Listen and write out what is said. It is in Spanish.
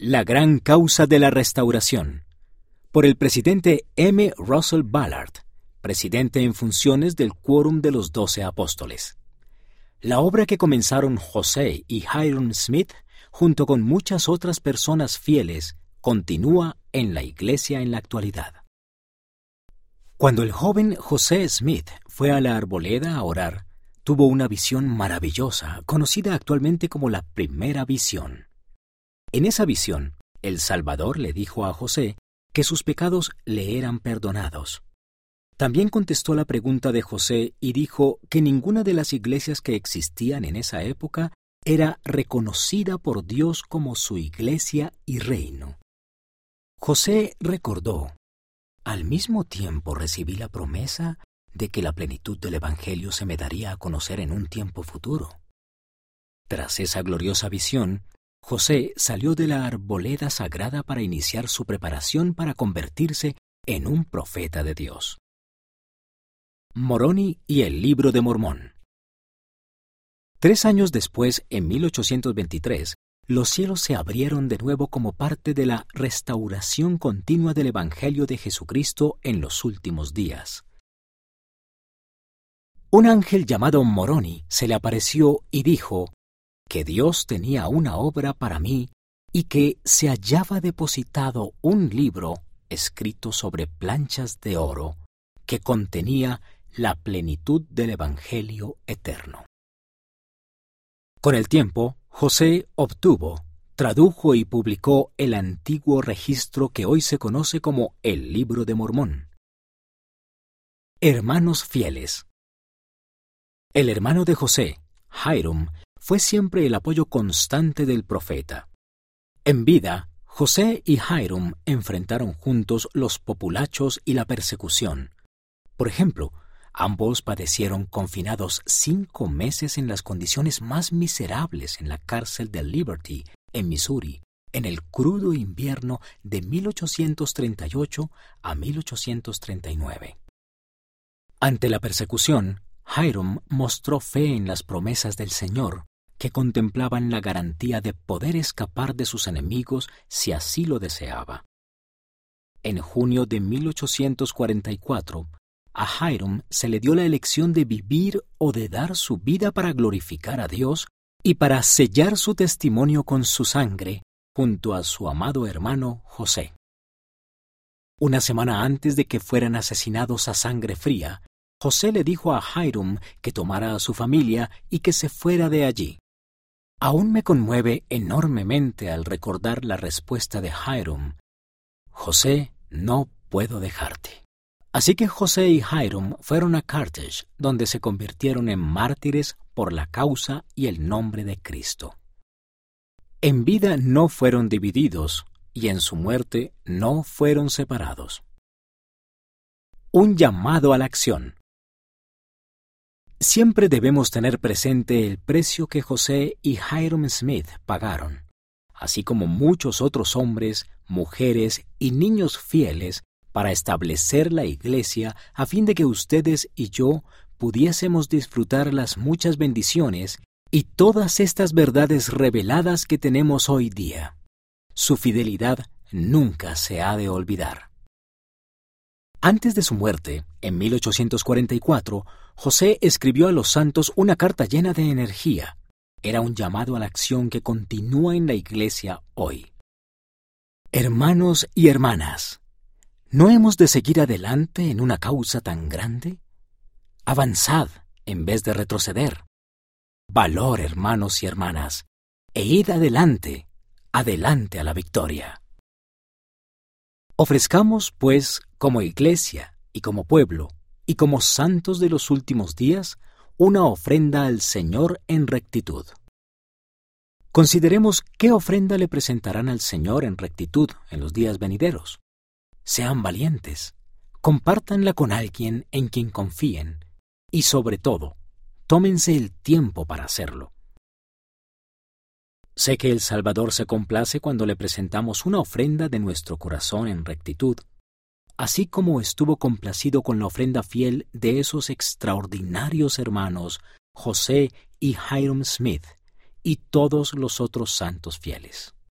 La gran causa de la restauración. Por el presidente M. Russell Ballard, presidente en funciones del Quórum de los Doce Apóstoles. La obra que comenzaron José y Hiram Smith, junto con muchas otras personas fieles, continúa en la Iglesia en la actualidad. Cuando el joven José Smith fue a la arboleda a orar, tuvo una visión maravillosa, conocida actualmente como la primera visión. En esa visión, el Salvador le dijo a José que sus pecados le eran perdonados. También contestó la pregunta de José y dijo que ninguna de las iglesias que existían en esa época era reconocida por Dios como su iglesia y reino. José recordó, al mismo tiempo recibí la promesa de que la plenitud del Evangelio se me daría a conocer en un tiempo futuro. Tras esa gloriosa visión, José salió de la arboleda sagrada para iniciar su preparación para convertirse en un profeta de Dios. Moroni y el libro de Mormón. Tres años después, en 1823, los cielos se abrieron de nuevo como parte de la restauración continua del Evangelio de Jesucristo en los últimos días. Un ángel llamado Moroni se le apareció y dijo que Dios tenía una obra para mí y que se hallaba depositado un libro escrito sobre planchas de oro que contenía la plenitud del Evangelio eterno. Con el tiempo, José obtuvo, tradujo y publicó el antiguo registro que hoy se conoce como el Libro de Mormón. Hermanos fieles. El hermano de José, Hiram, fue siempre el apoyo constante del profeta. En vida, José y Hiram enfrentaron juntos los populachos y la persecución. Por ejemplo, ambos padecieron confinados cinco meses en las condiciones más miserables en la cárcel de Liberty, en Missouri, en el crudo invierno de 1838 a 1839. Ante la persecución, Hiram mostró fe en las promesas del Señor, que contemplaban la garantía de poder escapar de sus enemigos si así lo deseaba. En junio de 1844, a Hiram se le dio la elección de vivir o de dar su vida para glorificar a Dios y para sellar su testimonio con su sangre junto a su amado hermano José. Una semana antes de que fueran asesinados a sangre fría, José le dijo a Hiram que tomara a su familia y que se fuera de allí. Aún me conmueve enormemente al recordar la respuesta de Hiram. José, no puedo dejarte. Así que José y Hiram fueron a Carthage, donde se convirtieron en mártires por la causa y el nombre de Cristo. En vida no fueron divididos y en su muerte no fueron separados. Un llamado a la acción. Siempre debemos tener presente el precio que José y Hiram Smith pagaron, así como muchos otros hombres, mujeres y niños fieles para establecer la Iglesia a fin de que ustedes y yo pudiésemos disfrutar las muchas bendiciones y todas estas verdades reveladas que tenemos hoy día. Su fidelidad nunca se ha de olvidar. Antes de su muerte, en 1844, José escribió a los santos una carta llena de energía. Era un llamado a la acción que continúa en la Iglesia hoy. Hermanos y hermanas, ¿no hemos de seguir adelante en una causa tan grande? Avanzad en vez de retroceder. Valor, hermanos y hermanas, e id adelante, adelante a la victoria. Ofrezcamos, pues, como iglesia y como pueblo y como santos de los últimos días, una ofrenda al Señor en rectitud. Consideremos qué ofrenda le presentarán al Señor en rectitud en los días venideros. Sean valientes, compártanla con alguien en quien confíen y sobre todo, tómense el tiempo para hacerlo. Sé que el Salvador se complace cuando le presentamos una ofrenda de nuestro corazón en rectitud, así como estuvo complacido con la ofrenda fiel de esos extraordinarios hermanos José y Hiram Smith y todos los otros santos fieles.